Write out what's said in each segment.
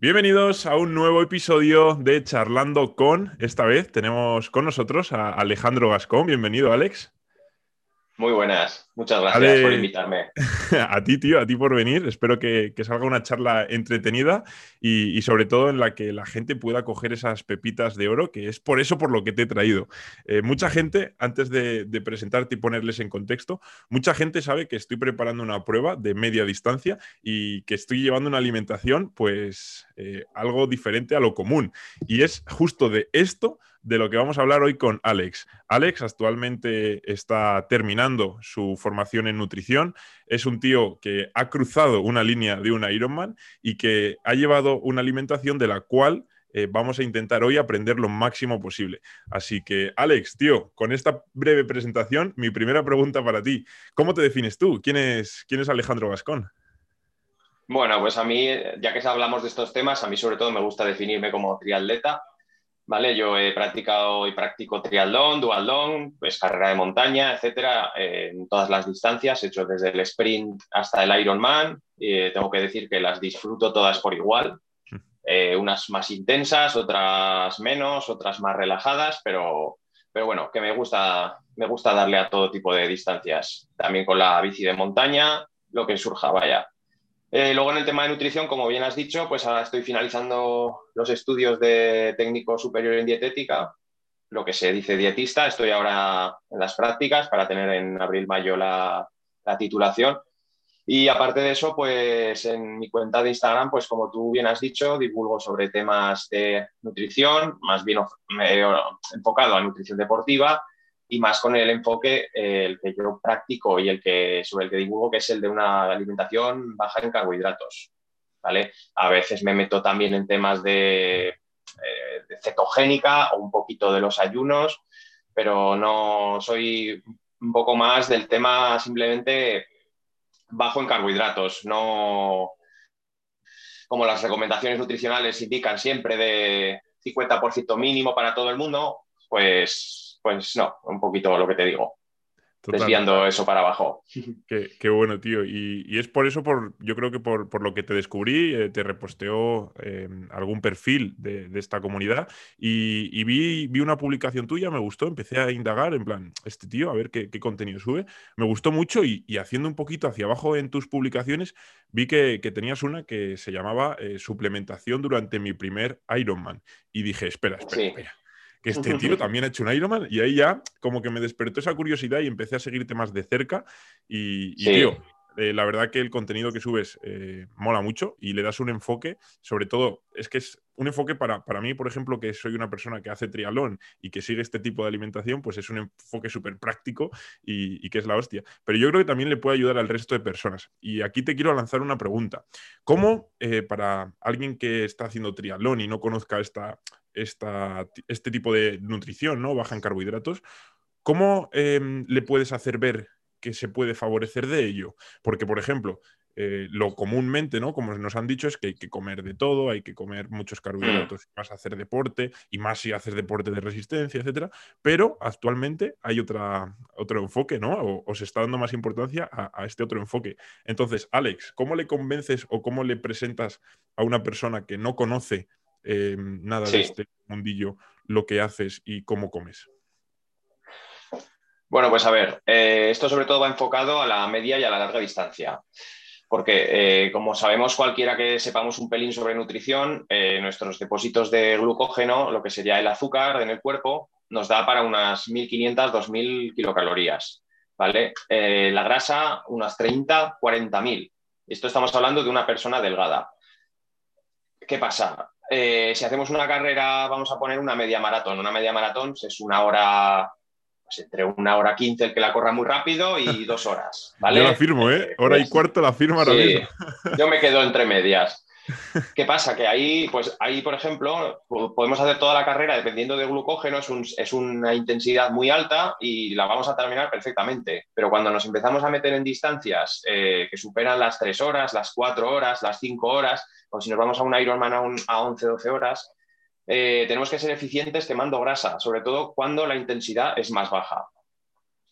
Bienvenidos a un nuevo episodio de Charlando con. Esta vez tenemos con nosotros a Alejandro Gascón. Bienvenido, Alex. Muy buenas, muchas gracias por invitarme. A ti, tío, a ti por venir. Espero que, salga una charla entretenida y, sobre todo en la que la gente pueda coger esas pepitas de oro, que es por eso por lo que te he traído. Eh, mucha gente, antes de, presentarte y ponerles en contexto, mucha gente sabe que estoy preparando una prueba de media distancia y que estoy llevando una alimentación, pues, eh, algo diferente a lo común. Y es justo de esto de lo que vamos a hablar hoy con Alex. Alex actualmente está terminando su formación en nutrición. Es un tío que ha cruzado una línea de un Ironman y que ha llevado una alimentación de la cual eh, vamos a intentar hoy aprender lo máximo posible. Así que, Alex, tío, con esta breve presentación, mi primera pregunta para ti. ¿Cómo te defines tú? ¿Quién es, quién es Alejandro Vascón? Bueno, pues a mí, ya que hablamos de estos temas, a mí sobre todo me gusta definirme como triatleta ¿vale? Yo he practicado y practico triatlón, duatlón, pues carrera de montaña, etcétera, en todas las distancias, he hecho desde el sprint hasta el Ironman. y tengo que decir que las disfruto todas por igual. Eh, unas más intensas, otras menos, otras más relajadas, pero, pero bueno, que me gusta, me gusta darle a todo tipo de distancias. También con la bici de montaña, lo que surja, vaya. Eh, luego en el tema de nutrición, como bien has dicho, pues ahora estoy finalizando los estudios de técnico superior en dietética, lo que se dice dietista. Estoy ahora en las prácticas para tener en abril-mayo la, titulación. Y aparte de eso, pues en mi cuenta de Instagram, pues como tú bien has dicho, divulgo sobre temas de nutrición, más bien enfocado a nutrición deportiva y más con el enfoque eh, el que yo practico y el que sobre el que divulgo, que es el de una alimentación baja en carbohidratos. ¿vale? A veces me meto también en temas de, eh, de cetogénica o un poquito de los ayunos, pero no soy un poco más del tema simplemente bajo en carbohidratos, no como las recomendaciones nutricionales indican siempre de 50% mínimo para todo el mundo, pues pues no, un poquito lo que te digo. Desviando eso para abajo. Qué, bueno, tío. Y, es por eso, por, yo creo que por, lo que te descubrí, eh, te reposteó em, algún perfil de, esta comunidad y, vi, vi, una publicación tuya, me gustó, empecé a indagar en plan, este tío, a ver qué, contenido sube. Me gustó mucho y, haciendo un poquito hacia abajo en tus publicaciones, vi que, tenías una que se llamaba eh, Suplementación durante mi primer Ironman. Y dije, espera, espera, espera que este tío también ha hecho un Ironman y ahí ya como que me despertó esa curiosidad y empecé a seguirte más de cerca y, tío, eh, la verdad que el contenido que subes eh, mola mucho y le das un enfoque, sobre todo, es que es un enfoque para, para mí, por ejemplo, que soy una persona que hace trialón y que sigue este tipo de alimentación, pues es un enfoque súper práctico y, que es la hostia. Pero yo creo que también le puede ayudar al resto de personas. Y aquí te quiero lanzar una pregunta. ¿Cómo eh, para alguien que está haciendo trialón y no conozca esta, este tipo de nutrición, ¿no? Baja en carbohidratos, ¿cómo em, le puedes hacer ver que se puede favorecer de ello? Porque, por ejemplo, eh, lo comúnmente, ¿no? Como nos han dicho, es que hay que comer de todo, hay que comer muchos carbohidratos vas a hacer deporte, y más si haces deporte de resistencia, etcétera. Pero actualmente hay otra, otro enfoque, ¿no? O, se está dando más importancia a, este otro enfoque. Entonces, Alex, ¿cómo le convences o cómo le presentas a una persona que no conoce eh, nada de este mundillo, lo que haces y cómo comes? Bueno, pues a ver, eh, esto sobre todo va enfocado a la media y a la larga distancia. Porque, eh, como sabemos cualquiera que sepamos un pelín sobre nutrición, nuestros depósitos de glucógeno, lo que sería el azúcar en el cuerpo, nos da para unas 1.500, 2.000 kilocalorías. ¿vale? la grasa, unas 30, 40.000. Esto estamos hablando de una persona delgada. ¿Qué pasa? Eh, si hacemos una carrera, vamos a poner una media maratón. Una media maratón es una hora, pues entre una hora quince el que la corra muy rápido y dos horas. ¿vale? Yo la firmo, ¿eh? Hora y pues, cuarto la firma ahora Yo me quedo entre medias. ¿Qué pasa? Que ahí, pues ahí, por ejemplo, podemos hacer toda la carrera dependiendo de glucógeno, es, una intensidad muy alta y la vamos a terminar perfectamente. Pero cuando nos empezamos a meter en distancias eh, que superan las tres horas, las cuatro horas, las cinco horas, o si nos vamos a un Ironman a, a 11, 12 horas, eh, tenemos que ser eficientes quemando grasa, sobre todo cuando la intensidad es más baja.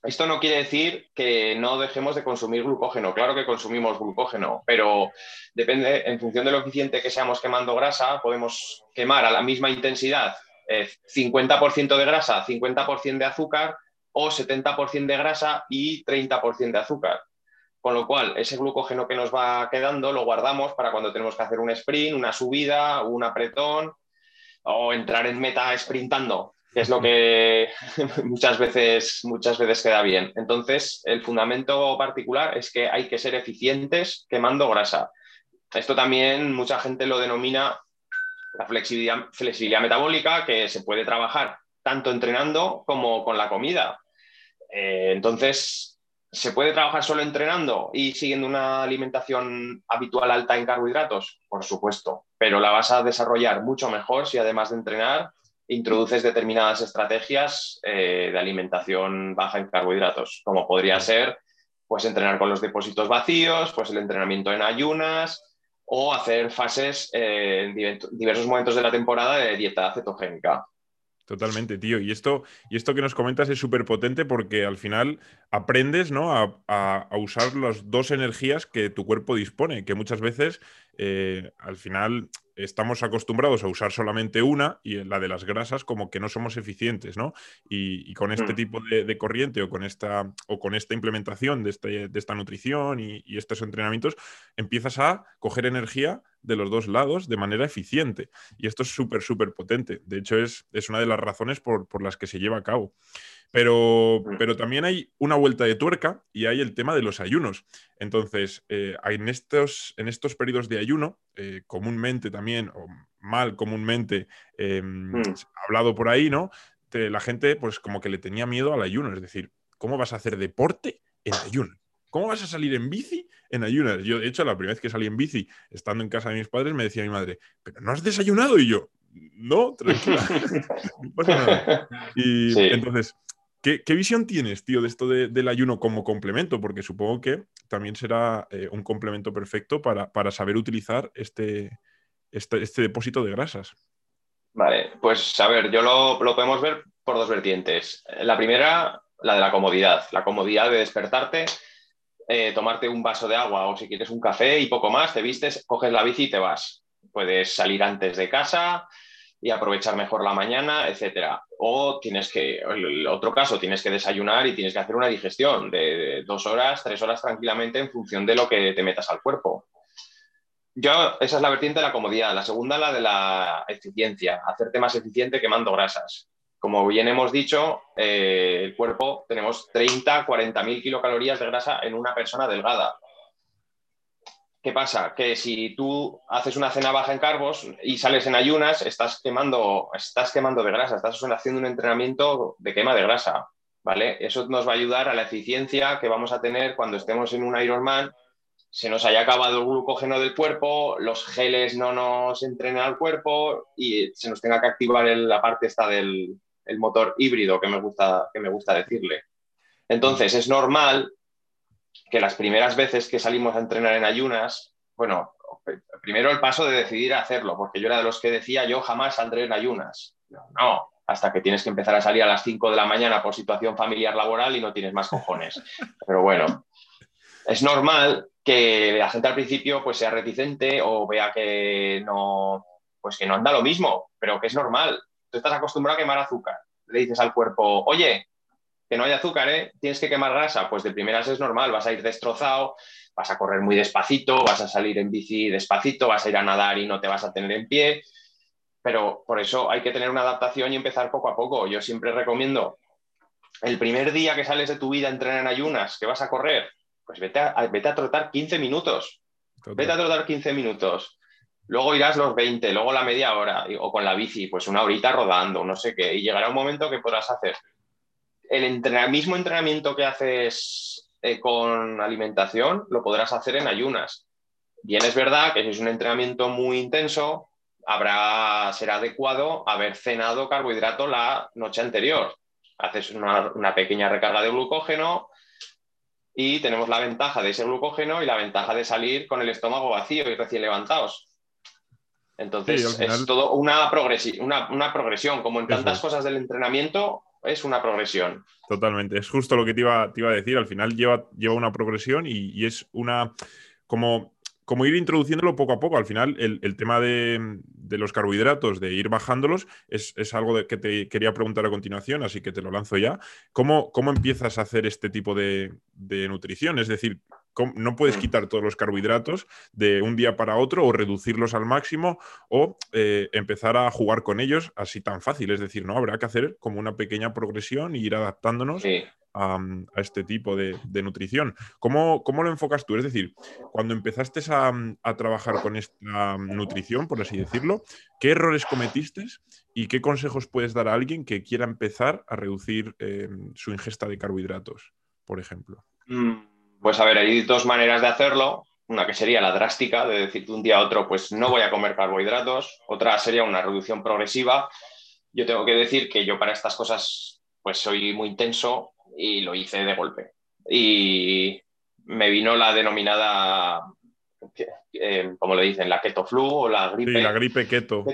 Esto no quiere decir que no dejemos de consumir glucógeno. Claro que consumimos glucógeno, pero depende, en función de lo eficiente que seamos quemando grasa, podemos quemar a la misma intensidad 50% eh, de grasa, 50% de azúcar o 70% de grasa y 30% de azúcar. Con lo cual, ese glucógeno que nos va quedando lo guardamos para cuando tenemos que hacer un sprint, una subida, un apretón o entrar en meta sprintando, que es lo que muchas veces, muchas veces queda bien. Entonces, el fundamento particular es que hay que ser eficientes quemando grasa. Esto también mucha gente lo denomina la flexibilidad, metabólica, que se puede trabajar tanto entrenando como con la comida. Eh, entonces, ¿Se puede trabajar solo entrenando y siguiendo una alimentación habitual alta en carbohidratos? Por supuesto, pero la vas a desarrollar mucho mejor si además de entrenar introduces determinadas estrategias eh, de alimentación baja en carbohidratos, como podría ser pues entrenar con los depósitos vacíos, pues el entrenamiento en ayunas o hacer fases eh, en diversos momentos de la temporada de dieta cetogénica. Totalmente, tío. Y esto, y esto que nos comentas es súper potente porque al final aprendes ¿no? a, a, usar las dos energías que tu cuerpo dispone, que muchas veces eh, al final estamos acostumbrados a usar solamente una y la de las grasas como que no somos eficientes, ¿no? Y, con este mm. tipo de, corriente o con esta, o con esta implementación de, este, esta nutrición y, estos entrenamientos, empiezas a coger energía de los dos lados de manera eficiente. Y esto es súper, súper potente. De hecho, es, es, una de las razones por, por las que se lleva a cabo. Pero, mm. pero, también hay una vuelta de tuerca y hay el tema de los ayunos. Entonces, eh, en, estos, en estos periodos de ayuno, eh, comúnmente también, o mal comúnmente, em, mm. hablado por ahí, ¿no? la gente, pues como que le tenía miedo al ayuno. Es decir, ¿cómo vas a hacer deporte en ayuno? ¿Cómo vas a salir en bici en ayunas? Yo, de hecho, la primera vez que salí en bici, estando en casa de mis padres, me decía mi madre, ¿pero no has desayunado? Y yo, no, tranquila, no pasa nada. Y entonces, ¿Qué, visión tienes, tío, de esto del ayuno como complemento? Porque supongo que también será eh, un complemento perfecto para, saber utilizar este, este, este, depósito de grasas. Vale, pues a ver, yo lo, podemos ver por dos vertientes. La primera, la de la comodidad, la comodidad de despertarte, eh, tomarte un vaso de agua o si quieres un café y poco más, te vistes, coges la bici y te vas. Puedes salir antes de casa, y aprovechar mejor la mañana, etcétera. O tienes que, el otro caso, tienes que desayunar y tienes que hacer una digestión de dos horas, tres horas tranquilamente en función de lo que te metas al cuerpo. Yo, esa es la vertiente de la comodidad. La segunda, la de la eficiencia, hacerte más eficiente quemando grasas. Como bien hemos dicho, eh, el cuerpo tenemos 30, 40 mil kilocalorías de grasa en una persona delgada. ¿Qué pasa? Que si tú haces una cena baja en carbos y sales en ayunas, estás quemando, estás quemando de grasa, estás haciendo un entrenamiento de quema de grasa, ¿vale? Eso nos va a ayudar a la eficiencia que vamos a tener cuando estemos en un Ironman, se nos haya acabado el glucógeno del cuerpo, los geles no nos entrenen al cuerpo y se nos tenga que activar la parte esta del motor híbrido que me gusta, que me gusta decirle. Entonces, es normal que las primeras veces que salimos a entrenar en ayunas, bueno, primero el paso de decidir hacerlo, porque yo era de los que decía, yo jamás saldré en ayunas. No, hasta que tienes que empezar a salir a las 5 de la mañana por situación familiar laboral y no tienes más cojones. Pero bueno, es normal que la gente al principio pues sea reticente o vea que no, pues que no anda lo mismo, pero que es normal. Tú estás acostumbrado a quemar azúcar. Le dices al cuerpo, oye, que no hay azúcar, ¿eh? Tienes que quemar grasa, pues de primeras es normal, vas a ir destrozado, vas a correr muy despacito, vas a salir en bici despacito, vas a ir a nadar y no te vas a tener en pie, pero por eso hay que tener una adaptación y empezar poco a poco. Yo siempre recomiendo, el primer día que sales de tu vida a entrenar en ayunas, que vas a correr, pues vete a, vete a trotar 15 minutos, vete a trotar 15 minutos. Luego irás los 20, luego la media hora, o con la bici, pues una horita rodando, no sé qué, y llegará un momento que podrás hacer el mismo entrenamiento que haces eh, con alimentación lo podrás hacer en ayunas. Bien es verdad que si es un entrenamiento muy intenso, habrá, será adecuado haber cenado carbohidrato la noche anterior. Haces una, pequeña recarga de glucógeno y tenemos la ventaja de ese glucógeno y la ventaja de salir con el estómago vacío y recién levantados. Entonces, es todo una, una, progresión. Como en tantas cosas del entrenamiento, es una progresión. Totalmente, es justo lo que te iba, te iba a decir. Al final lleva, lleva una progresión y, es una como, como ir introduciéndolo poco a poco. Al final, el, tema de, los carbohidratos, de ir bajándolos, es, algo de que te quería preguntar a continuación, así que te lo lanzo ya. ¿Cómo, cómo empiezas a hacer este tipo de, de nutrición? Es decir, no puedes mm. quitar todos los carbohidratos de un día para otro o reducirlos al máximo o eh, empezar a jugar con ellos así tan fácil. Es decir, no habrá que hacer como una pequeña progresión y ir adaptándonos a, este tipo de, nutrición. ¿Cómo, lo enfocas tú? Es decir, cuando empezaste a, trabajar con esta nutrición, por así decirlo, ¿qué errores cometiste y qué consejos puedes dar a alguien que quiera empezar a reducir eh, su ingesta de carbohidratos, por ejemplo? Mm. Pues a ver, hay dos maneras de hacerlo. Una que sería la drástica, de decir de un día a otro, pues no voy a comer carbohidratos. Otra sería una reducción progresiva. Yo tengo que decir que yo para estas cosas, pues soy muy intenso y lo hice de golpe. Y me vino la denominada, eh, como le dicen, la keto flu o la gripe. Sí, la gripe keto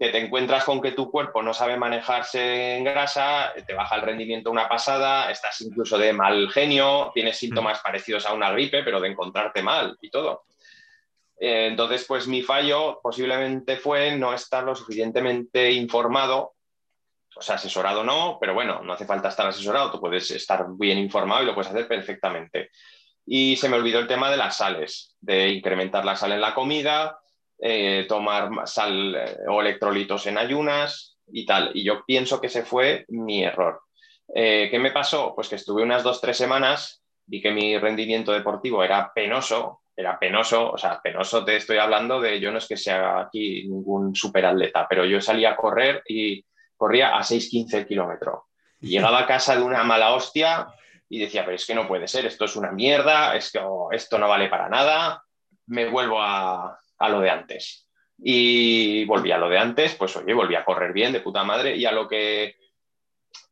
que te encuentras con que tu cuerpo no sabe manejarse en grasa, te baja el rendimiento una pasada, estás incluso de mal genio, tienes síntomas mm. parecidos a una gripe, pero de encontrarte mal y todo. Eh, entonces, pues mi fallo posiblemente fue no estar lo suficientemente informado, o sea, asesorado no, pero bueno, no hace falta estar asesorado, tú puedes estar bien informado y lo puedes hacer perfectamente. Y se me olvidó el tema de las sales, de incrementar la sal en la comida, eh, tomar sal eh, o electrolitos en ayunas y tal. Y yo pienso que ese fue mi error. Eh, ¿Qué me pasó? Pues que estuve unas dos, tres semanas, vi que mi rendimiento deportivo era penoso, era penoso, o sea, penoso te estoy hablando de, yo no es que sea aquí ningún superatleta, pero yo salía a correr y corría a 6-15 kilómetros. Llegaba a casa de una mala hostia y decía, pero es que no puede ser, esto es una mierda, es que oh, esto no vale para nada, me vuelvo a, a lo de antes. Y volví a lo de antes, pues oye, volví a correr bien, de puta madre, y a lo que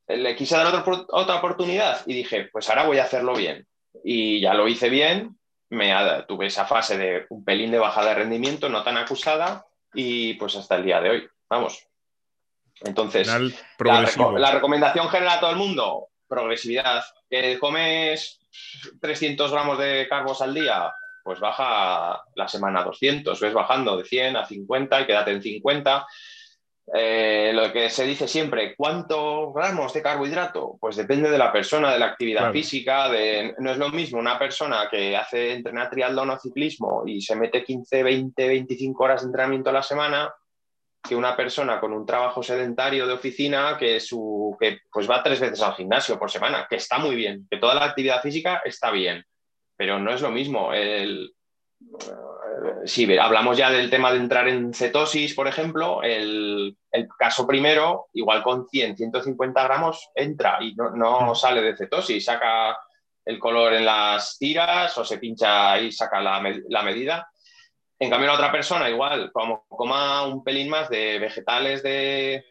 le quise dar otra, oportunidad y dije, pues ahora voy a hacerlo bien. Y ya lo hice bien, me tuve esa fase de un pelín de bajada de rendimiento, no tan acusada, y pues hasta el día de hoy, vamos. Entonces, la, recomendación general a todo el mundo, progresividad. ¿Que comes 300 gramos de carbos al día? Pues baja la semana 200, ves bajando de 100 a 50 y quédate en 50. Eh, lo que se dice siempre, ¿cuántos gramos de carbohidrato? Pues depende de la persona, de la actividad física, de, no es lo mismo una persona que hace entrenar triatlón o ciclismo y se mete 15, 20, 25 horas de entrenamiento a la semana que una persona con un trabajo sedentario de oficina que, su, que pues va tres veces al gimnasio por semana, que está muy bien, que toda la actividad física está bien, pero no es lo mismo. El, si hablamos ya del tema de entrar en cetosis, por ejemplo, el, caso primero, igual con 100, 150 gramos, entra y no, sale de cetosis, saca el color en las tiras o se pincha y saca la, medida. En cambio, la otra persona, igual, como coma un pelín más de vegetales de,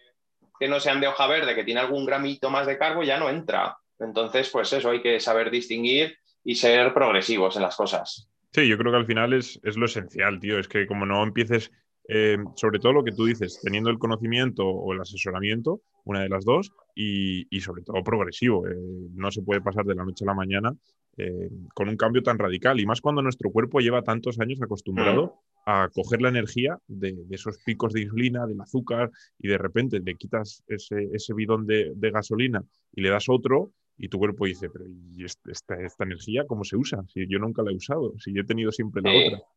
que no sean de hoja verde, que tiene algún gramito más de carbo, ya no entra. Entonces, pues eso, hay que saber distinguir y ser progresivos en las cosas. Sí, yo creo que al final es, lo esencial, tío. Es que como no empieces, eh, sobre todo lo que tú dices, teniendo el conocimiento o el asesoramiento, una de las dos, y, sobre todo progresivo. Eh, no se puede pasar de la noche a la mañana eh, con un cambio tan radical. Y más cuando nuestro cuerpo lleva tantos años acostumbrado a coger la energía de, esos picos de insulina, del azúcar, y de repente le quitas ese, ese bidón de, de gasolina y le das otro y tu cuerpo dice, pero ¿y esta, esta, energía cómo se usa? Si yo nunca la he usado, si yo he tenido siempre la otra.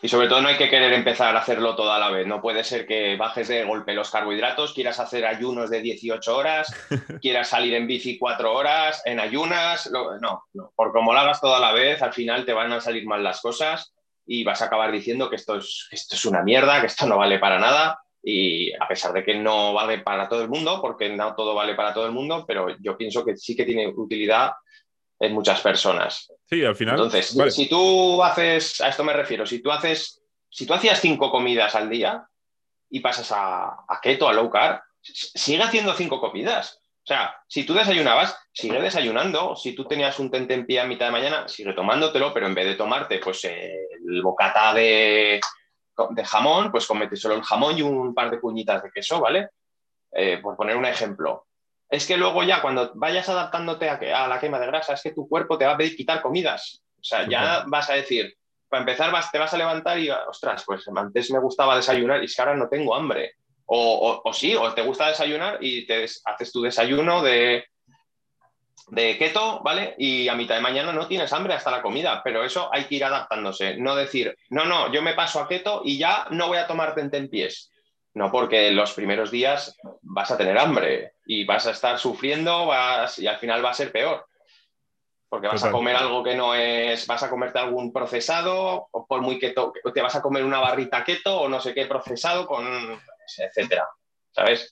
Y sobre todo no hay que querer empezar a hacerlo todo a la vez. No puede ser que bajes de golpe los carbohidratos, quieras hacer ayunos de 18 horas, quieras salir en bici 4 horas, en ayunas. no, no, por como lo hagas todo a la vez, al final te van a salir mal las cosas y vas a acabar diciendo que esto es, que esto es una mierda, que esto no vale para nada y a pesar de que no vale para todo el mundo, porque no todo vale para todo el mundo, pero yo pienso que sí que tiene utilidad en muchas personas. Sí, al final. Entonces, si tú haces, a esto me refiero, si tú haces, si tú hacías cinco comidas al día y pasas a, a keto, a low carb, sigue haciendo cinco comidas. O sea, si tú desayunabas, sigue desayunando. Si tú tenías un tentempié a mitad de mañana, sigue tomándotelo, pero en vez de tomarte pues el bocata de, de jamón, pues comete solo el jamón y un par de puñitas de queso, ¿vale? Eh, por poner un ejemplo. es que luego ya cuando vayas adaptándote a, a, la quema de grasa, es que tu cuerpo te va a pedir quitar comidas. O sea, ya vas a decir, para empezar, vas, te vas a levantar y, ostras, pues antes me gustaba desayunar y es que ahora no tengo hambre. O, o, sí, o te gusta desayunar y te haces tu desayuno de, de keto, ¿vale? Y a mitad de mañana no tienes hambre hasta la comida, pero eso hay que ir adaptándose. No decir, no, no, yo me paso a keto y ya no voy a tomar pies. No, porque los primeros días vas a tener hambre y vas a estar sufriendo vas, y al final va a ser peor. Porque vas a comer algo que no es, vas a comerte algún procesado, o por muy keto, te vas a comer una barrita keto o no sé qué procesado con, etcétera.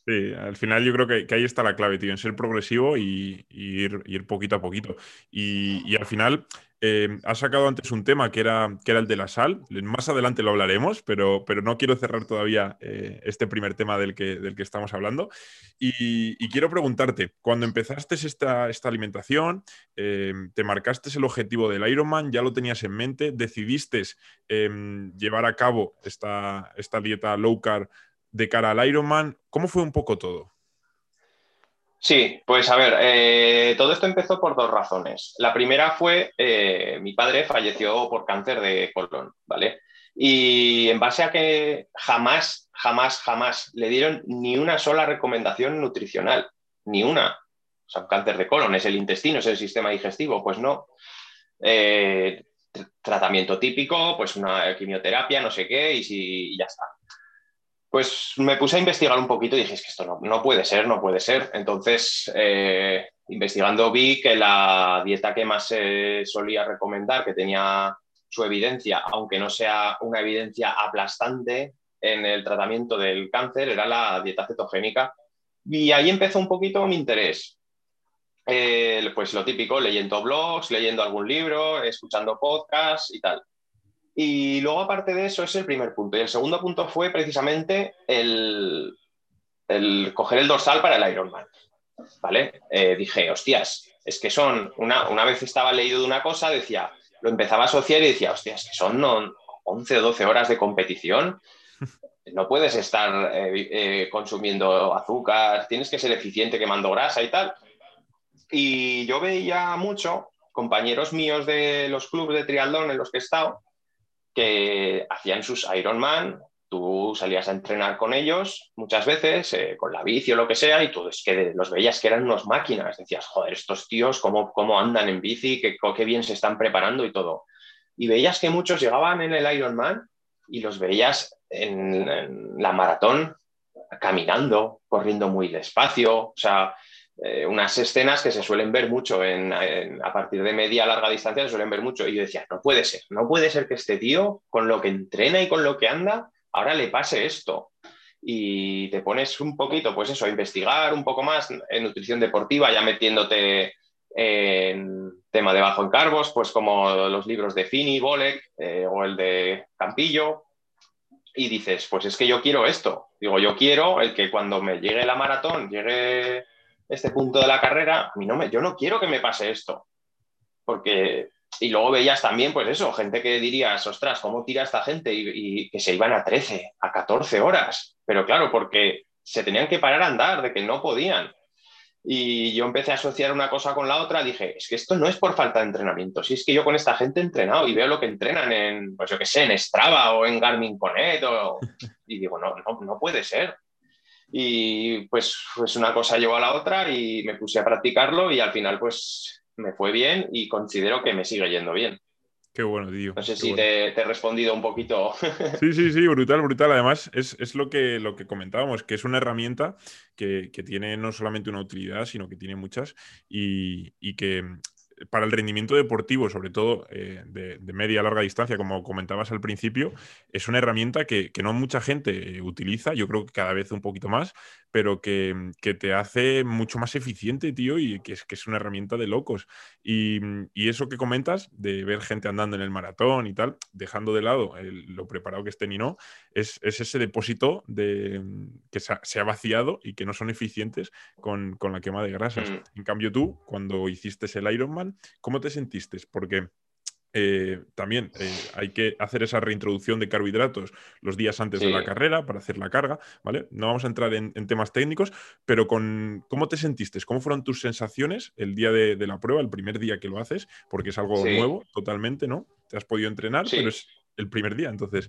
Sí, al final yo creo que, ahí está la clave, tío, en ser progresivo y, ir, poquito a poquito. Y, al final, eh, has sacado antes un tema que era, el de la sal. Más adelante lo hablaremos, pero, no quiero cerrar todavía eh, este primer tema del que, estamos hablando. Y, quiero preguntarte, cuando empezaste esta, alimentación, eh, te marcaste el objetivo del Ironman, ya lo tenías en mente, decidiste llevar a cabo esta, esta dieta low carb de cara al Ironman. ¿Cómo fue un poco todo? Sí, pues a ver, eh, todo esto empezó por dos razones. La primera fue, eh, mi padre falleció por cáncer de colon, ¿vale? Y en base a que jamás, jamás, jamás le dieron ni una sola recomendación nutricional, ni una. O sea, cáncer de colon es el intestino, es el sistema digestivo, pues no. Eh, tratamiento típico, pues una quimioterapia, no sé qué, y, si, y ya está. Pues me puse a investigar un poquito y dije, que esto no, puede ser, no puede ser. Entonces, eh, investigando vi que la dieta que más se solía recomendar, que tenía su evidencia, aunque no sea una evidencia aplastante en el tratamiento del cáncer, era la dieta cetogénica. Y ahí empezó un poquito mi interés. Eh, pues lo típico, leyendo blogs, leyendo algún libro, escuchando podcasts y tal. Y luego, aparte de eso, es el primer punto. Y el segundo punto fue precisamente el, coger el dorsal para el Ironman. ¿Vale? Eh, dije, hostias, es que son, una, una vez estaba leído de una cosa, decía, lo empezaba a asociar y decía, hostias, que son 11 o 12 horas de competición. No puedes estar eh, eh, consumiendo azúcar, tienes que ser eficiente quemando grasa y tal. Y yo veía mucho compañeros míos de los clubes de triatlón en los que he estado, que hacían sus Ironman, tú salías a entrenar con ellos muchas veces, eh, con la bici o lo que sea, y tú es que los veías que eran unas máquinas, decías, joder, estos tíos, cómo, cómo andan en bici, qué, qué bien se están preparando y todo. Y veías que muchos llegaban en el Ironman y los veías en, en la maratón caminando, corriendo muy despacio, o sea, eh, unas escenas que se suelen ver mucho a partir de media larga distancia, se suelen ver mucho. Y yo decía, no puede ser, no puede ser que este tío, con lo que entrena y con lo que anda, ahora le pase esto. Y te pones un poquito, pues eso, a investigar un poco más en nutrición deportiva, ya metiéndote en tema de bajo en carbos, pues como los libros de Fini, Bolek eh, o el de Campillo, y dices, pues es que yo quiero esto. Digo, yo quiero el que cuando me llegue la maratón, llegue este punto de la carrera, mí no me, yo no quiero que me pase esto. Porque, y luego veías también, pues eso, gente que dirías, ostras, ¿cómo tira esta gente? Y, que se iban a 13, a 14 horas. Pero claro, porque se tenían que parar a andar, de que no podían. Y yo empecé a asociar una cosa con la otra, dije, es que esto no es por falta de entrenamiento, si es que yo con esta gente he entrenado y veo lo que entrenan en, pues yo qué sé, en Strava o en Garmin Connect, y digo, no, no, no puede ser. Y pues, pues una cosa llevó a la otra y me puse a practicarlo y al final pues me fue bien y considero que me sigue yendo bien. Qué bueno, tío. No sé si te, he respondido un poquito. Sí, sí, sí, brutal, brutal. Además, es, lo, que, lo que comentábamos, que es una herramienta que, tiene no solamente una utilidad, sino que tiene muchas y, y que para el rendimiento deportivo, sobre todo eh, de, media a larga distancia, como comentabas al principio, es una herramienta que, no mucha gente utiliza, yo creo que cada vez un poquito más, pero que, te hace mucho más eficiente, tío, y que es, que es una herramienta de locos. Y, eso que comentas, de ver gente andando en el maratón y tal, dejando de lado lo preparado que estén y no, es, ese depósito de, que se ha, vaciado y que no son eficientes con, la quema de grasas. Mm. En cambio tú, cuando hiciste el Ironman, ¿cómo te sentiste? Porque eh, también eh, hay que hacer esa reintroducción de carbohidratos los días antes de la carrera para hacer la carga, ¿vale? No vamos a entrar en, temas técnicos, pero con cómo te sentiste, cómo fueron tus sensaciones el día de, la prueba, el primer día que lo haces, porque es algo nuevo totalmente, ¿no? Te has podido entrenar, pero es el primer día. Entonces,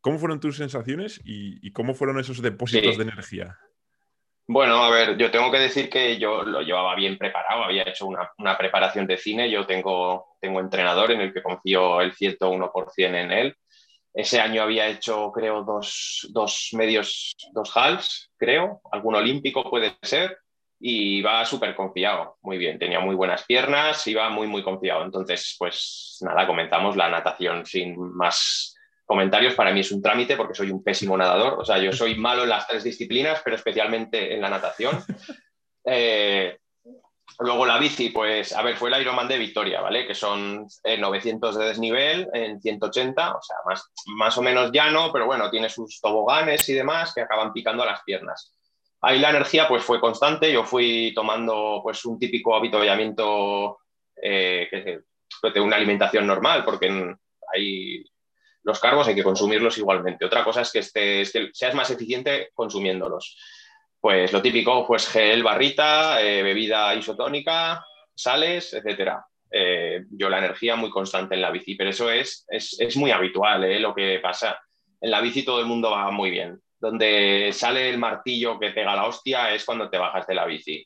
¿cómo fueron tus sensaciones y cómo fueron esos depósitos de energía? Bueno, a ver, yo tengo que decir que yo lo llevaba bien preparado, había hecho una, preparación de cine, yo tengo, tengo entrenador en el que confío el 101% en él. Ese año había hecho, creo, dos, dos medios, dos halves, creo, algún olímpico puede ser, y iba súper confiado, muy bien, tenía muy buenas piernas, iba muy, muy confiado. Entonces, pues nada, comenzamos la natación sin más comentarios, para mí es un trámite porque soy un pésimo nadador. O sea, yo soy malo en las tres disciplinas, pero especialmente en la natación. Eh, luego la bici, pues, a ver, fue el Ironman de Victoria, ¿vale? Que son 900 eh, de desnivel en 180, o sea, más, más o menos llano, pero bueno, tiene sus toboganes y demás que acaban picando a las piernas. Ahí la energía, pues, fue constante. Yo fui tomando, pues, un típico avituallamiento eh, que, de una alimentación normal, porque hay los carbos hay que consumirlos igualmente. Otra cosa es que, estés, que seas más eficiente consumiéndolos. Pues lo típico, pues gel, barrita, eh, bebida isotónica, sales, etcétera. Eh, yo la energía muy constante en la bici, pero eso es, es, muy habitual eh, lo que pasa. En la bici todo el mundo va muy bien. Donde sale el martillo que pega la hostia es cuando te bajas de la bici.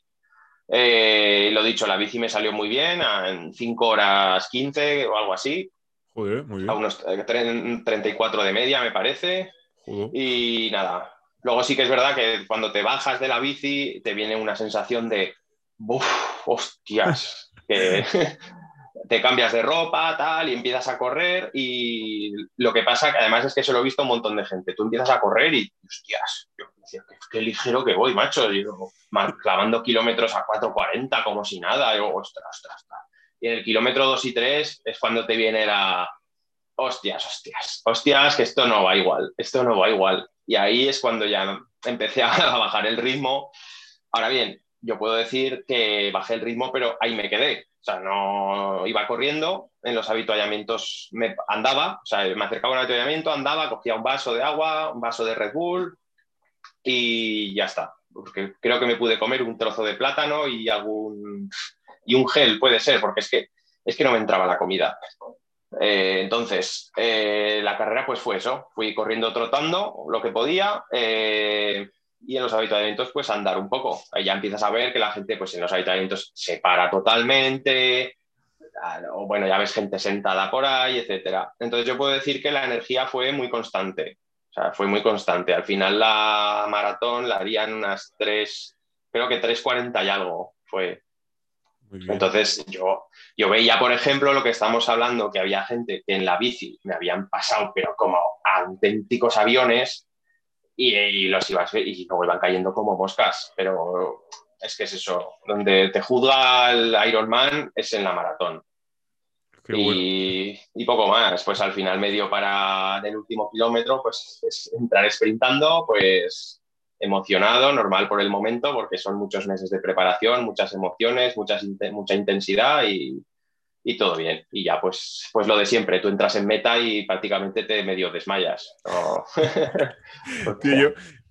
lo dicho, la bici me salió muy bien, en 5 horas 15 o algo así, a unos 34 de media, me parece. Y nada. Luego sí que es verdad que cuando te bajas de la bici te viene una sensación de, ¡Buf! ¡Hostias! que te cambias de ropa, tal, y empiezas a correr. Y lo que pasa, que además es que se lo he visto un montón de gente. Tú empiezas a correr y, hostias, yo decía, qué, ligero que voy, macho. clavando kilómetros a 4.40 como si nada. Y yo, ostras, ostras, ostras y en el kilómetro 2 y 3 es cuando te viene la, hostias, hostias, hostias, que esto no va igual, esto no va igual. Y ahí es cuando ya empecé a bajar el ritmo. Ahora bien, yo puedo decir que bajé el ritmo, pero ahí me quedé. O sea, no iba corriendo, en los habituallamientos me andaba, o sea, me acercaba a un habituallamiento, andaba, cogía un vaso de agua, un vaso de Red Bull y ya está. Porque creo que me pude comer un trozo de plátano y algún y un gel puede ser, porque es que, es que no me entraba la comida. Eh, entonces, eh, la carrera pues fue eso, fui corriendo trotando lo que podía eh, y en los habituamientos pues andar un poco. Ya empiezas a ver que la gente pues en los habituamientos se para totalmente, o bueno, ya ves gente sentada por ahí, etcétera. Entonces yo puedo decir que la energía fue muy constante, o sea, fue muy constante. Al final la maratón la harían unas tres, creo que 3.40 y algo fue. Entonces yo, yo veía, por ejemplo, lo que estamos hablando, que había gente que en la bici me habían pasado, pero como auténticos aviones, y, los ibas, y luego iban cayendo como moscas. Pero es que es eso, donde te juzga el Ironman es en la maratón. Y, y, poco más. Pues al final medio para el último kilómetro, pues es entrar sprintando, pues emocionado, normal por el momento, porque son muchos meses de preparación, muchas emociones, muchas, mucha intensidad y, todo bien. Y ya, pues, pues lo de siempre, tú entras en meta y prácticamente te medio desmayas.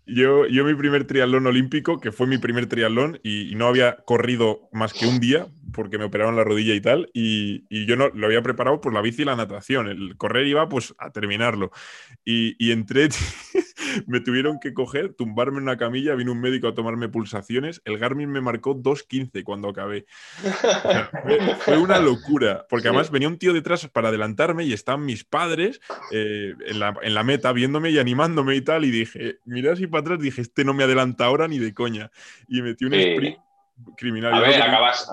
yo, yo, mi primer triatlón olímpico, que fue mi primer triatlón, y, no había corrido más que un día, porque me operaron la rodilla y tal, y, yo no lo había preparado por la bici y la natación. El correr iba pues a terminarlo. Y, y entré, me tuvieron que coger, tumbarme en una camilla, vino un médico a tomarme pulsaciones, el Garmin me marcó 2.15 cuando acabé. fue, una locura, porque además venía un tío detrás para adelantarme y estaban mis padres eh, en, la, meta viéndome y animándome y tal, y dije, mira así para atrás, dije, este no me adelanta ahora ni de coña. Y metí un sprint criminal. A ver, acabas.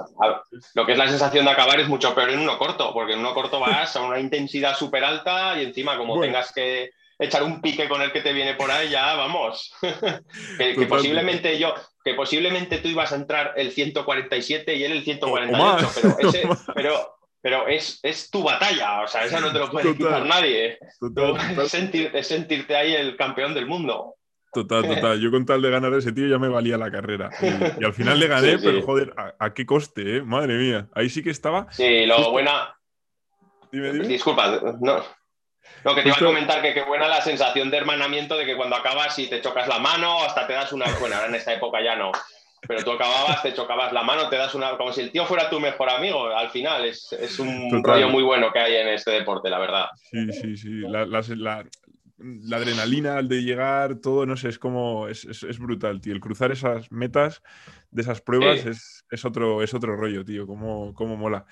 lo que es la sensación de acabar es mucho peor en uno corto, porque en uno corto vas a una intensidad súper alta y encima, como tengas que echar un pique con el que te viene por ahí, ya vamos. que, posiblemente yo, que posiblemente tú ibas a entrar el 147 y él el 148, pero, ese, pero, pero es, es, tu batalla, o sea, esa no te lo puede quitar nadie. Es, sentirte ahí el campeón del mundo. Total, total. Yo con tal de ganar a ese tío ya me valía la carrera. Y, al final le gané, pero joder, ¿a, qué coste, eh? Madre mía. Ahí sí que estaba. Sí, lo buena, Disculpa, no. No, que te iba a comentar que qué buena la sensación de hermanamiento de que cuando acabas y te chocas la mano, hasta te das una. Bueno, ahora en esta época ya no. Pero tú acababas, te chocabas la mano, te das una. Como si el tío fuera tu mejor amigo. Al final es, es un rollo muy bueno que hay en este deporte, la verdad. Sí, sí, sí. La, la, adrenalina al de llegar, todo, no sé, es como. Es, es, brutal, tío. El cruzar esas metas de esas pruebas es, es, otro, es otro rollo, tío. Cómo, cómo mola.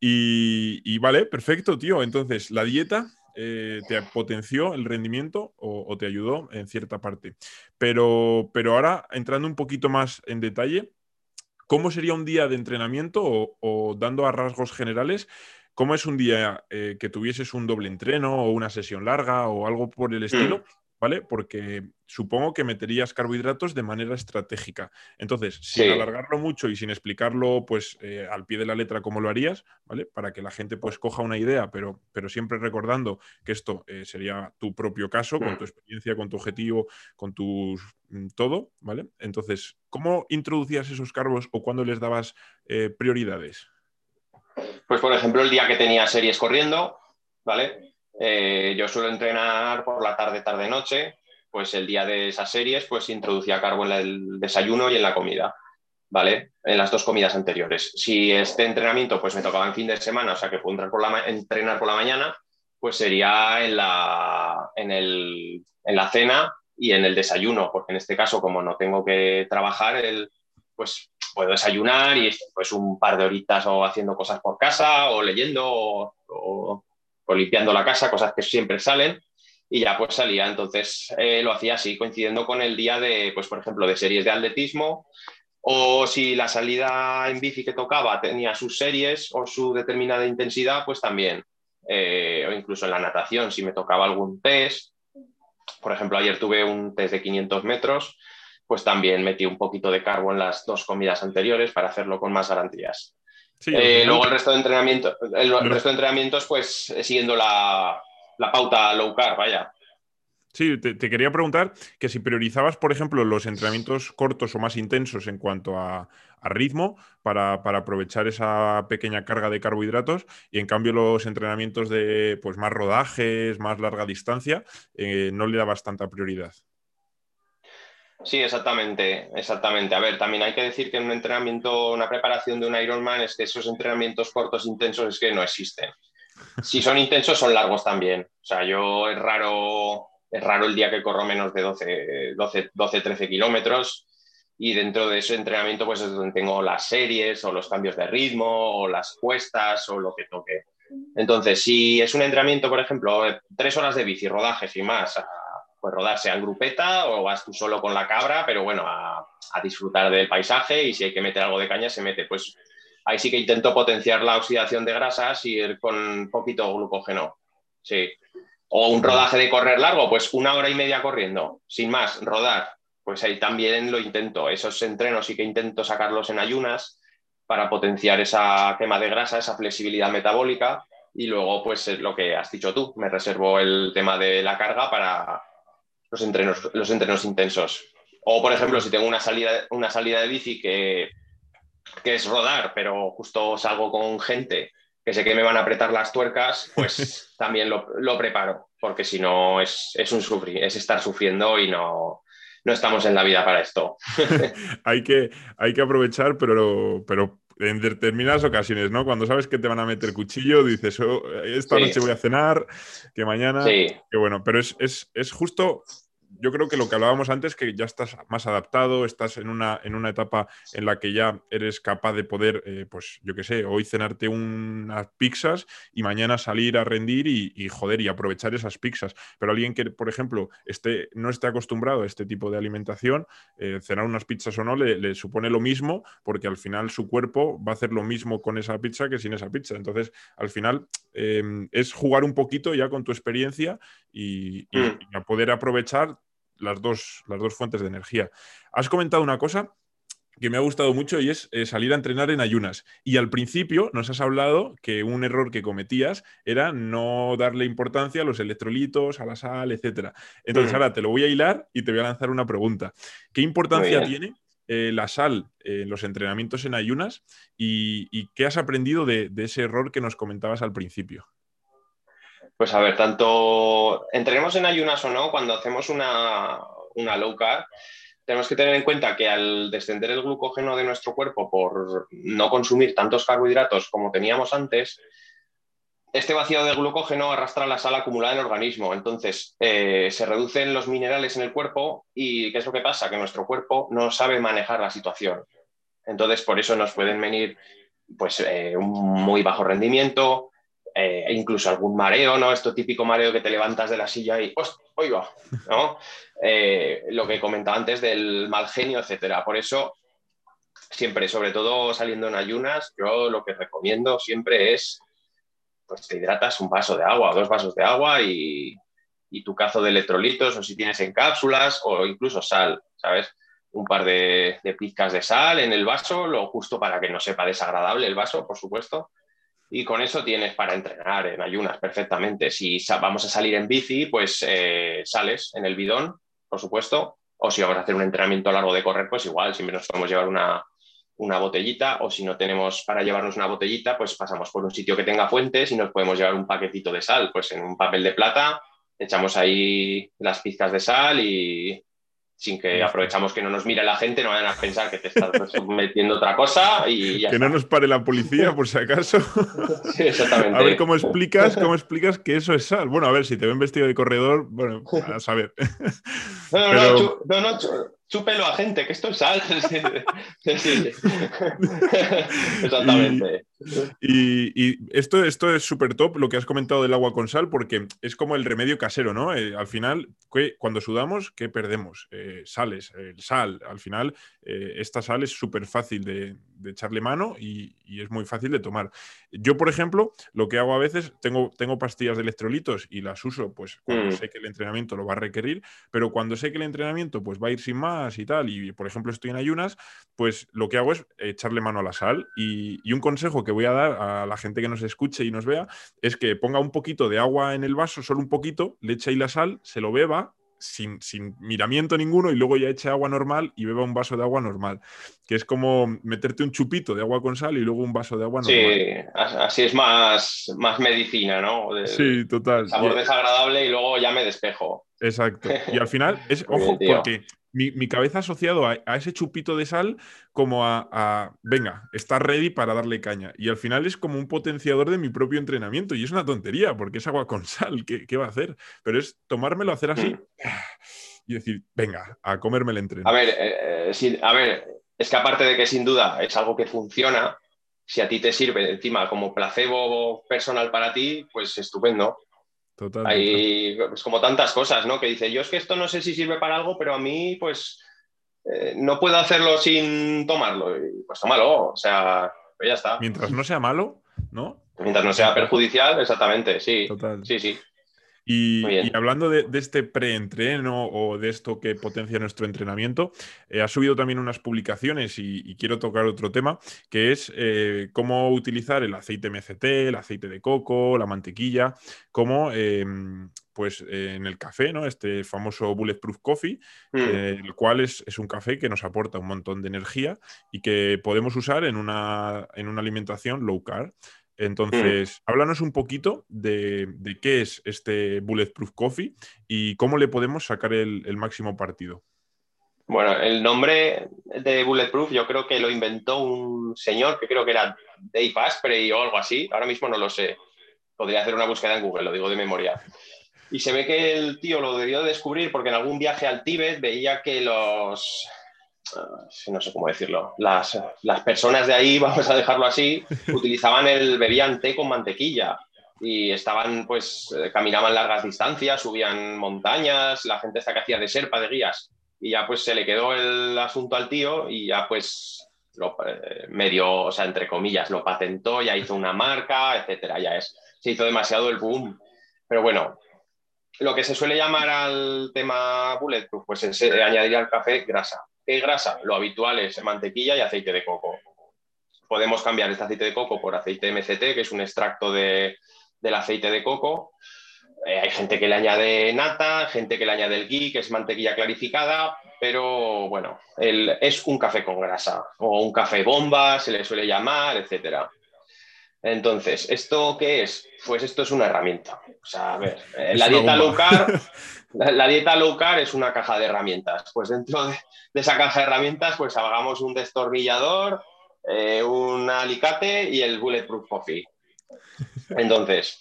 Y, y vale, perfecto, tío. Entonces, la dieta eh, te potenció el rendimiento o, te ayudó en cierta parte. Pero, pero ahora, entrando un poquito más en detalle, ¿cómo sería un día de entrenamiento o, dando a rasgos generales? ¿Cómo es un día eh, que tuvieses un doble entreno o una sesión larga o algo por el estilo? Mm. ¿vale? Porque supongo que meterías carbohidratos de manera estratégica. Entonces, sin alargarlo mucho y sin explicarlo pues eh, al pie de la letra cómo lo harías, ¿vale? Para que la gente pues coja una idea, pero, pero siempre recordando que esto eh, sería tu propio caso, con tu experiencia, con tu objetivo, con tu mm, todo, ¿vale? Entonces, ¿cómo introducías esos carbos o cuándo les dabas eh, prioridades? Pues, por ejemplo, el día que tenía series corriendo, ¿vale? Eh, yo suelo entrenar por la tarde, tarde, noche, pues el día de esas series, pues introducía carbo en el desayuno y en la comida, ¿vale? En las dos comidas anteriores. Si este entrenamiento, pues me tocaba en fin de semana, o sea que puedo entrar por la entrenar por la mañana, pues sería en la, en, el, en la cena y en el desayuno, porque en este caso, como no tengo que trabajar, el, pues puedo desayunar y pues un par de horitas o haciendo cosas por casa o leyendo o limpiando la casa, cosas que siempre salen, y ya pues salía. Entonces eh, lo hacía así, coincidiendo con el día de, pues por ejemplo, de series de atletismo, o si la salida en bici que tocaba tenía sus series o su determinada intensidad, pues también. Eh, o incluso en la natación, si me tocaba algún test. Por ejemplo, ayer tuve un test de 500 metros, pues también metí un poquito de carbo en las dos comidas anteriores para hacerlo con más garantías. Eh, luego el resto de entrenamiento, el, resto de entrenamientos, pues siguiendo la, pauta low carb, vaya. Sí, te, quería preguntar que si priorizabas, por ejemplo, los entrenamientos cortos o más intensos en cuanto a, ritmo para, aprovechar esa pequeña carga de carbohidratos y en cambio los entrenamientos de pues, más rodajes, más larga distancia, eh, no le dabas tanta prioridad. Sí, exactamente, exactamente. A ver, también hay que decir que en un entrenamiento, una preparación de un Ironman es que esos entrenamientos cortos intensos es que no existen. Si son intensos, son largos también. O sea, yo es raro, es raro el día que corro menos de 12, 12, 12 13 kilómetros y dentro de ese entrenamiento pues es donde tengo las series o los cambios de ritmo o las cuestas o lo que toque. Entonces, si es un entrenamiento, por ejemplo, tres horas de bici, rodajes y más, pues rodar sea en grupeta o vas tú solo con la cabra, pero bueno, a, disfrutar del paisaje y si hay que meter algo de caña se mete. Pues ahí sí que intento potenciar la oxidación de grasas y ir con poquito glucógeno. Sí. O un rodaje de correr largo, pues una hora y media corriendo, sin más, rodar. Pues ahí también lo intento. Esos entrenos sí que intento sacarlos en ayunas para potenciar esa quema de grasa, esa flexibilidad metabólica. Y luego, pues es lo que has dicho tú, me reservo el tema de la carga para, los entrenos, los entrenos intensos. O, por ejemplo, si tengo una salida, una salida de bici que, que es rodar, pero justo salgo con gente que sé que me van a apretar las tuercas, pues también lo, lo, preparo, porque si no es, es, un sufrir, es estar sufriendo y no, no estamos en la vida para esto. hay, que, hay que aprovechar, pero, pero en determinadas ocasiones, ¿no? Cuando sabes que te van a meter cuchillo, dices, oh, esta noche voy a cenar, que mañana... Sí. Que bueno, pero es, es, es justo yo creo que lo que hablábamos antes, que ya estás más adaptado, estás en una, en una etapa en la que ya eres capaz de poder, eh, pues yo qué sé, hoy cenarte unas pizzas y mañana salir a rendir y, joder, y aprovechar esas pizzas. Pero alguien que, por ejemplo, esté, no esté acostumbrado a este tipo de alimentación, eh, cenar unas pizzas o no le, supone lo mismo, porque al final su cuerpo va a hacer lo mismo con esa pizza que sin esa pizza. Entonces, al final em, es jugar un poquito ya con tu experiencia y, y mm. a poder aprovechar las dos, las dos fuentes de energía. Has comentado una cosa que me ha gustado mucho y es eh, salir a entrenar en ayunas. Y al principio nos has hablado que un error que cometías era no darle importancia a los electrolitos, a la sal, etc. Entonces ahora te lo voy a hilar y te voy a lanzar una pregunta. ¿Qué importancia tiene eh, la sal en los entrenamientos en ayunas y, qué has aprendido de, ese error que nos comentabas al principio? Pues a ver, tanto entrenemos en ayunas o no, cuando hacemos una, una low carb, tenemos que tener en cuenta que al descender el glucógeno de nuestro cuerpo por no consumir tantos carbohidratos como teníamos antes, este vacío de glucógeno arrastra la sal acumulada en el organismo. Entonces, eh, se reducen los minerales en el cuerpo y ¿qué es lo que pasa? Que nuestro cuerpo no sabe manejar la situación. Entonces, por eso nos pueden venir pues, eh, un muy bajo rendimiento, eh, incluso algún mareo, ¿no? Esto típico mareo que te levantas de la silla y ¡oiga! ¿no? lo que comentaba antes del mal genio, etcétera. Por eso, siempre, sobre todo saliendo en ayunas, yo lo que recomiendo siempre es pues te hidratas un vaso de agua dos vasos de agua y, tu cazo de electrolitos o si tienes en cápsulas o incluso sal, ¿sabes? Un par de, pizcas de sal en el vaso, lo justo para que no sepa desagradable el vaso, por supuesto. Y con eso tienes para entrenar en ayunas perfectamente. Si vamos a salir en bici, pues eh, sales en el bidón, por supuesto. O si vamos a hacer un entrenamiento largo de correr, pues igual, si nos podemos llevar una, una botellita o si no tenemos para llevarnos una botellita, pues pasamos por un sitio que tenga fuentes y nos podemos llevar un paquetito de sal, pues en un papel de plata echamos ahí las pizcas de sal y sin que aprovechamos que no nos mire la gente, no vayan a pensar que te estás metiendo otra cosa y Que no nos pare la policía, por si acaso. Sí, exactamente. A ver cómo explicas, cómo explicas que eso es sal. Bueno, a ver, si te ven vestido de corredor, bueno, a saber. No, no, no, no, chúpelo a gente, que esto es sal. Exactamente. Y, esto, esto es súper top lo que has comentado del agua con sal, porque es como el remedio casero, ¿no? Eh, al final, cuando sudamos, ¿qué perdemos? Eh, sales, el sal. Al final, eh, esta sal es súper fácil de, echarle mano y, es muy fácil de tomar. Yo, por ejemplo, lo que hago a veces, tengo, tengo pastillas de electrolitos y las uso pues cuando mm. sé que el entrenamiento lo va a requerir, pero cuando sé que el entrenamiento pues va a ir sin más, y tal, y por ejemplo estoy en ayunas, pues lo que hago es echarle mano a la sal. Y, un consejo que voy a dar a la gente que nos escuche y nos vea es que ponga un poquito de agua en el vaso, solo un poquito, le eche ahí la sal, se lo beba sin, miramiento ninguno y luego ya eche agua normal y beba un vaso de agua normal. Que es como meterte un chupito de agua con sal y luego un vaso de agua normal. Sí, así es más, más medicina, ¿no? sí, total. Sabor desagradable y luego ya me despejo. Exacto. Y al final es, ojo, porque mi, cabeza asociado a, ese chupito de sal como a, venga, está ready para darle caña. Y al final es como un potenciador de mi propio entrenamiento. Y es una tontería, porque es agua con sal, ¿qué, va a hacer? Pero es tomármelo, hacer así y decir, venga, a comerme el entrenamiento. A ver, eh, eh, a ver, es que aparte de que sin duda es algo que funciona, si a ti te sirve encima como placebo personal para ti, pues estupendo. Hay pues, como tantas cosas, ¿no? Que dice, yo es que esto no sé si sirve para algo, pero a mí, pues, eh, no puedo hacerlo sin tomarlo. pues tómalo, o sea, pues ya está. Mientras no sea malo, ¿no? Mientras no sea perjudicial, exactamente, sí. Sí, sí. Y, hablando de, este preentreno o de esto que potencia nuestro entrenamiento, eh, ha subido también unas publicaciones y, quiero tocar otro tema, que es eh, cómo utilizar el aceite MCT, el aceite de coco, la mantequilla, como em, pues en el café, ¿no? Este famoso Bulletproof Coffee, mm. el cual es, es, un café que nos aporta un montón de energía y que podemos usar en una, en una alimentación low carb. Mm. Entonces, háblanos un poquito de, qué es este Bulletproof Coffee y cómo le podemos sacar el, máximo partido. Bueno, el nombre de Bulletproof yo creo que lo inventó un señor que creo que era Dave Asprey o algo así. Ahora mismo no lo sé. Podría hacer una búsqueda en Google, lo digo de memoria. Y se ve que el tío lo debió descubrir porque en algún viaje al Tíbet veía que los, no sé cómo decirlo, las, personas de ahí, vamos a dejarlo así, utilizaban el, bebían té con mantequilla y estaban, pues, eh, caminaban largas distancias, subían montañas, la gente esta que hacía de serpa, de guías, y ya pues se le quedó el asunto al tío y ya pues lo, eh, medio, o sea, entre comillas, lo patentó, ya hizo una marca, etcétera, ya es, se hizo demasiado el boom. Pero bueno, lo que se suele llamar al tema bulletproof, pues es eh, añadir al café grasa. ¿Qué grasa? Lo habitual es mantequilla y aceite de coco. Podemos cambiar este aceite de coco por aceite MCT, que es un extracto del aceite de coco. Eh, hay gente que le añade nata, gente que le añade el ghee, que es mantequilla clarificada, pero bueno, es un café con grasa o un café bomba, se le suele llamar, etc. Entonces, ¿esto qué es? Pues esto es una herramienta. O sea, a ver, eh, la dieta low carb, la, dieta low carb es una caja de herramientas. Pues dentro de, esa caja de herramientas, pues hagamos un destornillador, eh, un alicate y el Bulletproof Coffee. Entonces,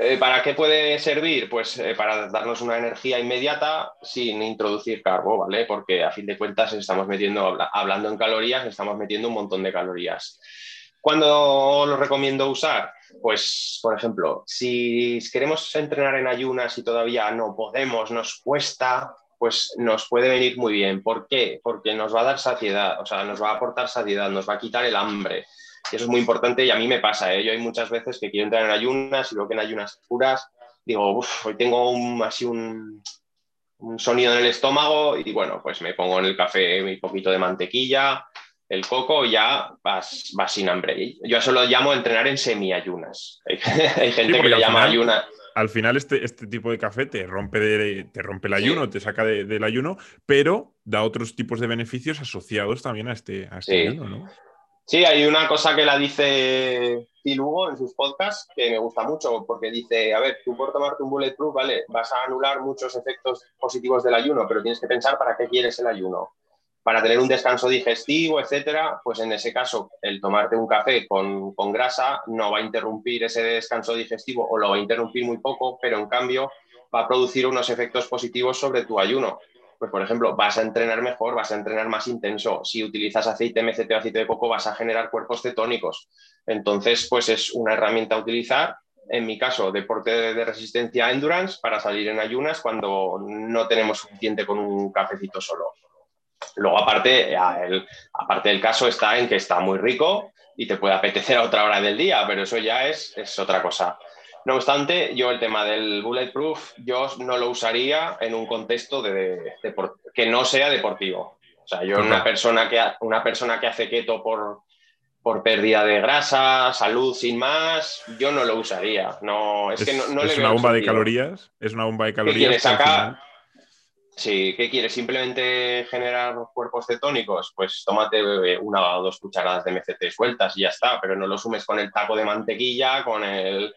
eh, ¿para qué puede servir? Pues para darnos una energía inmediata sin introducir carbo, ¿vale? Porque a fin de cuentas estamos metiendo, hablando en calorías, estamos metiendo un montón de calorías. ¿Cuándo lo recomiendo usar? Pues, por ejemplo, si queremos entrenar en ayunas y todavía no podemos, nos cuesta, pues nos puede venir muy bien. ¿Por qué? Porque nos va a dar saciedad, o sea, nos va a aportar saciedad, nos va a quitar el hambre. Y eso es muy importante y a mí me pasa. ¿eh? Yo hay muchas veces que quiero entrar en ayunas y luego que en ayunas puras digo, uff, hoy tengo así un, un sonido en el estómago y bueno, pues me pongo en el café un poquito de mantequilla, el coco ya vas, sin hambre. Yo eso lo llamo entrenar en semi-ayunas. Hay, gente que lo llama ayuna. Al final este, este, tipo de café te rompe, te rompe el ayuno, te saca del ayuno, pero da otros tipos de beneficios asociados también a este, este ayuno, ¿no? Sí, hay una cosa que la dice Phil Hugo en sus podcasts que me gusta mucho, porque dice, a ver, tú por tomarte un bulletproof, vale, vas a anular muchos efectos positivos del ayuno, pero tienes que pensar para qué quieres el ayuno para tener un descanso digestivo, etcétera, pues en ese caso el tomarte un café con, grasa no va a interrumpir ese descanso digestivo o lo va a interrumpir muy poco, pero en cambio va a producir unos efectos positivos sobre tu ayuno. Pues por ejemplo, vas a entrenar mejor, vas a entrenar más intenso. Si utilizas aceite MCT o aceite de coco, vas a generar cuerpos cetónicos. Entonces, pues es una herramienta a utilizar en mi caso, deporte de resistencia endurance para salir en ayunas cuando no tenemos suficiente con un cafecito solo. Luego, aparte, el, aparte del caso está en que está muy rico y te puede apetecer a otra hora del día, pero eso ya es, es otra cosa. No obstante, yo el tema del bulletproof, yo no lo usaría en un contexto de, que no sea deportivo. O sea, yo una persona que, una persona que hace keto por, por pérdida de grasa, salud sin más, yo no lo usaría. No, es, que no, es una bomba de calorías. Es una bomba de calorías. Sí, ¿qué quieres? ¿Simplemente generar cuerpos cetónicos? Pues tómate eh, una o dos cucharadas de MCT sueltas y ya está, pero no lo sumes con el taco de mantequilla, con el,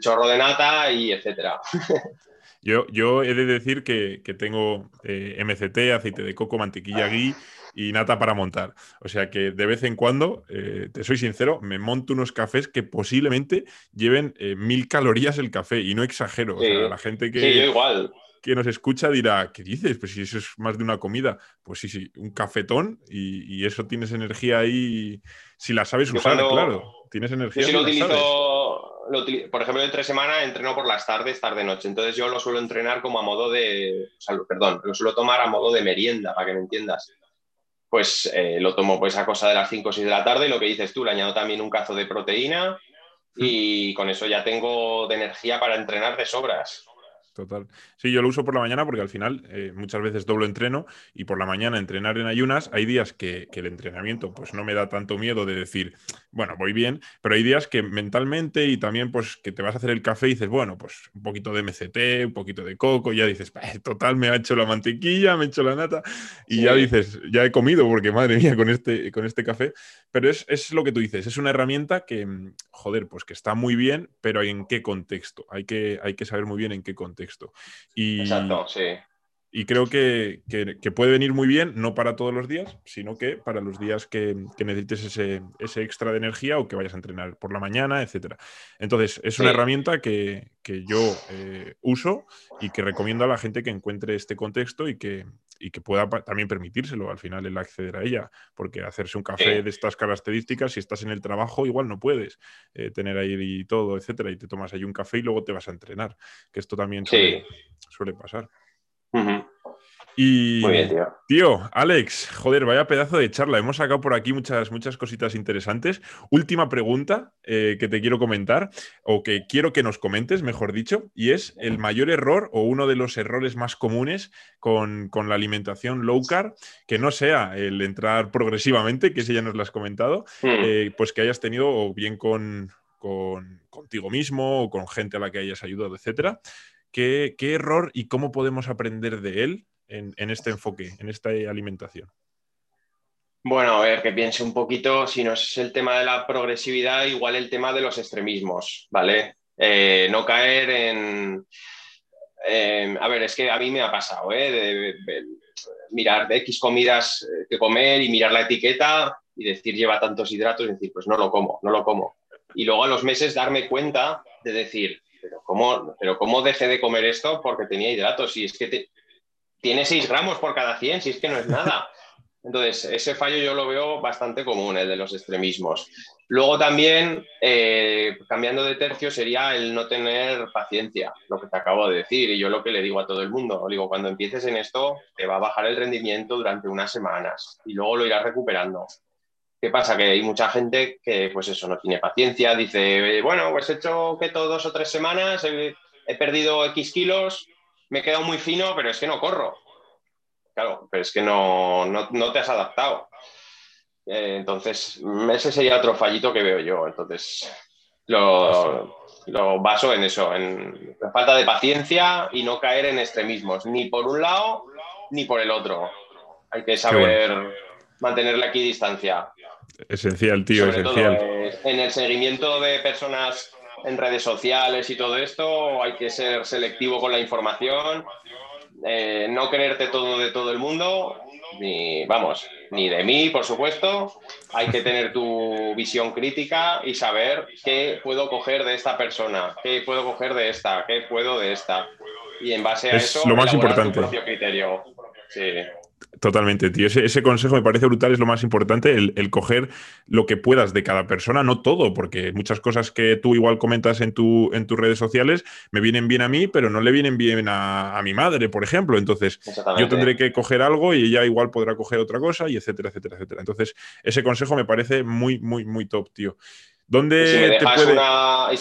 chorro de nata y etcétera. Yo, yo he de decir que, tengo eh, MCT, aceite de coco, mantequilla ghee y nata para montar. O sea que de vez en cuando, eh, te soy sincero, me monto unos cafés que posiblemente lleven mil calorías el café y no exagero. O sea, la gente que... Sí, yo igual que nos escucha dirá, ¿qué dices? Pues si eso es más de una comida. Pues sí, sí, un cafetón y, eso tienes energía ahí, si la sabes usar, claro. Tienes energía. Yo sí lo utilizo, por ejemplo, entre semana entreno por las tardes, tarde-noche. Entonces yo lo suelo entrenar como a modo de, perdón, lo suelo tomar a modo de merienda, para que me entiendas. Pues eh, lo tomo pues a cosa de las 5 o 6 de la tarde y lo que dices tú, le añado también un cazo de proteína y con eso ya tengo de energía para entrenar de sobras total. Sí, yo lo uso por la mañana porque al final eh, muchas veces doblo entreno y por la mañana entrenar en ayunas. Hay días que, el entrenamiento pues no me da tanto miedo de decir, bueno, voy bien, pero hay días que mentalmente y también pues que te vas a hacer el café y dices, bueno, pues un poquito de MCT, un poquito de coco, y ya dices, total, me ha hecho la mantequilla, me ha hecho la nata y ya dices, ya he comido porque madre mía con este, con este café. Pero es, es lo que tú dices, es una herramienta que, joder, pues que está muy bien, pero ¿en qué contexto? Hay que, hay que saber muy bien en qué contexto. Y, Exacto, sí. Y creo que, puede venir muy bien, no para todos los días, sino que para los días que, necesites ese, extra de energía o que vayas a entrenar por la mañana, etc. Entonces, es una herramienta que, yo eh, uso y que recomiendo a la gente que encuentre este contexto y que, que pueda también permitírselo al final el acceder a ella, porque hacerse un café de estas características, si estás en el trabajo, igual no puedes eh, tener ahí y todo, etcétera, y te tomas ahí un café y luego te vas a entrenar, que esto también suele pasar. Y, Muy bien, tío. Tío, Alex, joder, vaya pedazo de charla. Hemos sacado por aquí muchas, muchas cositas interesantes. Última pregunta eh, que te quiero comentar, o que quiero que nos comentes, mejor dicho, y es el mayor error o uno de los errores más comunes con, la alimentación low carb, que no sea el entrar progresivamente, que ese ya nos lo has comentado, hmm. eh, pues que hayas tenido o bien con, con, contigo mismo o con gente a la que hayas ayudado, etcétera, ¿Qué, error y cómo podemos aprender de él en, este enfoque, en esta alimentación? Bueno, a ver, que piense un poquito, si no es el tema de la progresividad, igual el tema de los extremismos, ¿vale? Eh, no caer en, A ver, es que a mí me ha pasado, ¿eh? Mirar de X comidas eh, que comer y mirar la etiqueta y decir lleva tantos hidratos y decir, pues no lo como, no lo como. Y luego a los meses darme cuenta de decir, pero ¿cómo, pero cómo dejé de comer esto porque tenía hidratos? Y es que tiene 6 gramos por cada 100, si es que no es nada. Entonces, ese fallo yo lo veo bastante común, el de los extremismos. Luego también, eh, cambiando de tercio, sería el no tener paciencia, lo que te acabo de decir. Y yo lo que le digo a todo el mundo, digo, cuando empieces en esto, te va a bajar el rendimiento durante unas semanas y luego lo irás recuperando. ¿Qué pasa? Que hay mucha gente que, pues eso, no tiene paciencia, dice, bueno, pues he hecho keto dos o tres semanas, he perdido X kilos, me he quedado muy fino, pero es que no corro Claro, pero es que no, te has adaptado. Eh, entonces, ese sería otro fallito que veo yo. Entonces, lo, lo, baso en eso, en la falta de paciencia y no caer en extremismos, ni por un lado ni por el otro. Hay que saber mantener la equidistancia. Esencial, tío, esencial. Eh, en el seguimiento de personas en redes sociales y todo esto, hay que ser selectivo con la información eh, no creerte todo de todo el mundo, ni, vamos, ni de mí, por supuesto. Hay que tener tu visión crítica y saber qué puedo coger de esta persona, qué puedo coger de esta, qué puedo de esta. Y en base a es eso, lo más importante. tu propio criterio. Sí. Totalmente, tío. Ese, consejo me parece brutal, es lo más importante, el, coger lo que puedas de cada persona, no todo, porque muchas cosas que tú igual comentas en, tu, en tus redes sociales me vienen bien a mí, pero no le vienen bien a, mi madre, por ejemplo. Entonces, yo tendré que coger algo y ella igual podrá coger otra cosa y etcétera, etcétera, etcétera. Entonces, ese consejo me parece muy, muy, muy top, tío. ¿Dónde si me dejas una...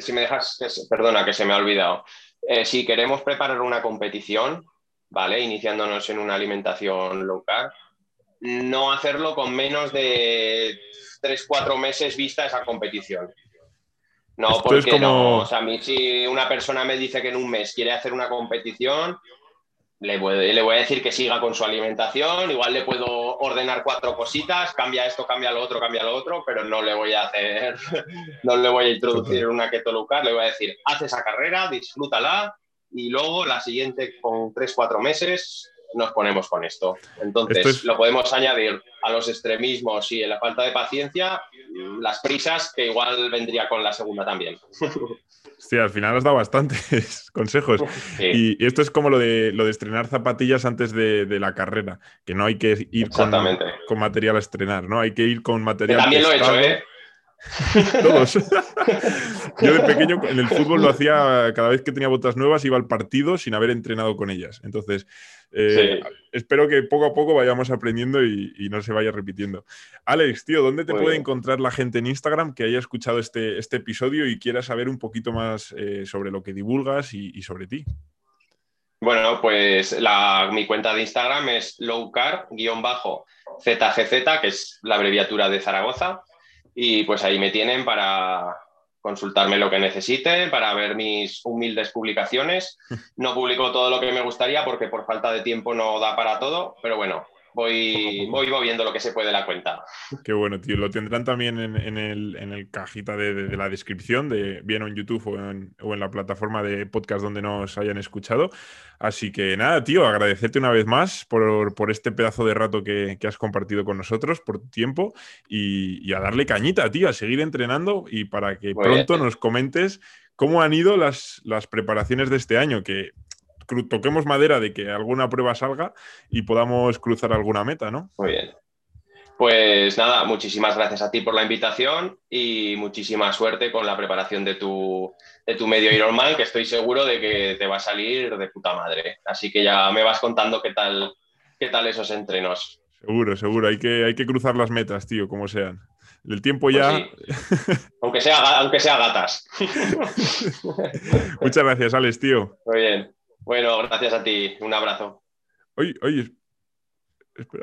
si, me dejas, perdona, que se me ha olvidado. Eh, si queremos preparar una competición, ¿vale? Iniciándonos en una alimentación low carb, no hacerlo con menos de 3-4 meses vista esa competición. No, porque no. O sea, a mí si una persona me dice que en un mes quiere hacer una competición, le voy, le voy, a decir que siga con su alimentación, igual le puedo ordenar cuatro cositas, cambia esto, cambia lo otro, cambia lo otro, pero no le voy a hacer, no le voy a introducir una keto low carb, le voy a decir, haz esa carrera, disfrútala, y luego la siguiente con tres, cuatro meses nos ponemos con esto. Entonces, lo podemos añadir a los extremismos y a la falta de paciencia, las prisas que igual vendría con la segunda también. Sí, al final has dado bastantes consejos. Y, esto es como lo de, lo de estrenar zapatillas antes de, la carrera, que no hay que ir con, con, material a estrenar, ¿no? Hay que ir con material. también lo he hecho, ¿eh? Todos. Yo de pequeño en el fútbol lo hacía cada vez que tenía botas nuevas, iba al partido sin haber entrenado con ellas. Entonces, eh, espero que poco a poco vayamos aprendiendo y, no se vaya repitiendo. Alex, tío, ¿dónde te puede encontrar la gente en Instagram que haya escuchado este, este episodio y quiera saber un poquito más eh, sobre lo que divulgas y, sobre ti? Bueno, pues mi cuenta de Instagram es lowcar-zgz, que es la abreviatura de Zaragoza y pues ahí me tienen para consultarme lo que necesite, para ver mis humildes publicaciones. No publico todo lo que me gustaría porque por falta de tiempo no da para todo, pero bueno, voy, voy moviendo lo que se puede la cuenta. Qué bueno, tío. Lo tendrán también en, el, cajita de, la descripción, de, bien en YouTube o en, o en, la plataforma de podcast donde nos hayan escuchado. Así que nada, tío, agradecerte una vez más por, este pedazo de rato que, has compartido con nosotros, por tu tiempo y, a darle cañita, tío, a seguir entrenando y para que pronto nos comentes cómo han ido las, las preparaciones de este año, que toquemos madera de que alguna prueba salga y podamos cruzar alguna meta, ¿no? Muy bien. Pues nada, muchísimas gracias a ti por la invitación y muchísima suerte con la preparación de tu, de tu medio Ironman, que estoy seguro de que te va a salir de puta madre. Así que ya me vas contando qué tal, qué tal esos entrenos. Seguro, seguro. Hay que, hay que cruzar las metas, tío, como sean. El tiempo pues ya. aunque, sea, aunque sea gatas. Muchas gracias, Alex, tío. Muy bien. Bueno, gracias a ti. Un abrazo. Oye, oye. Espera.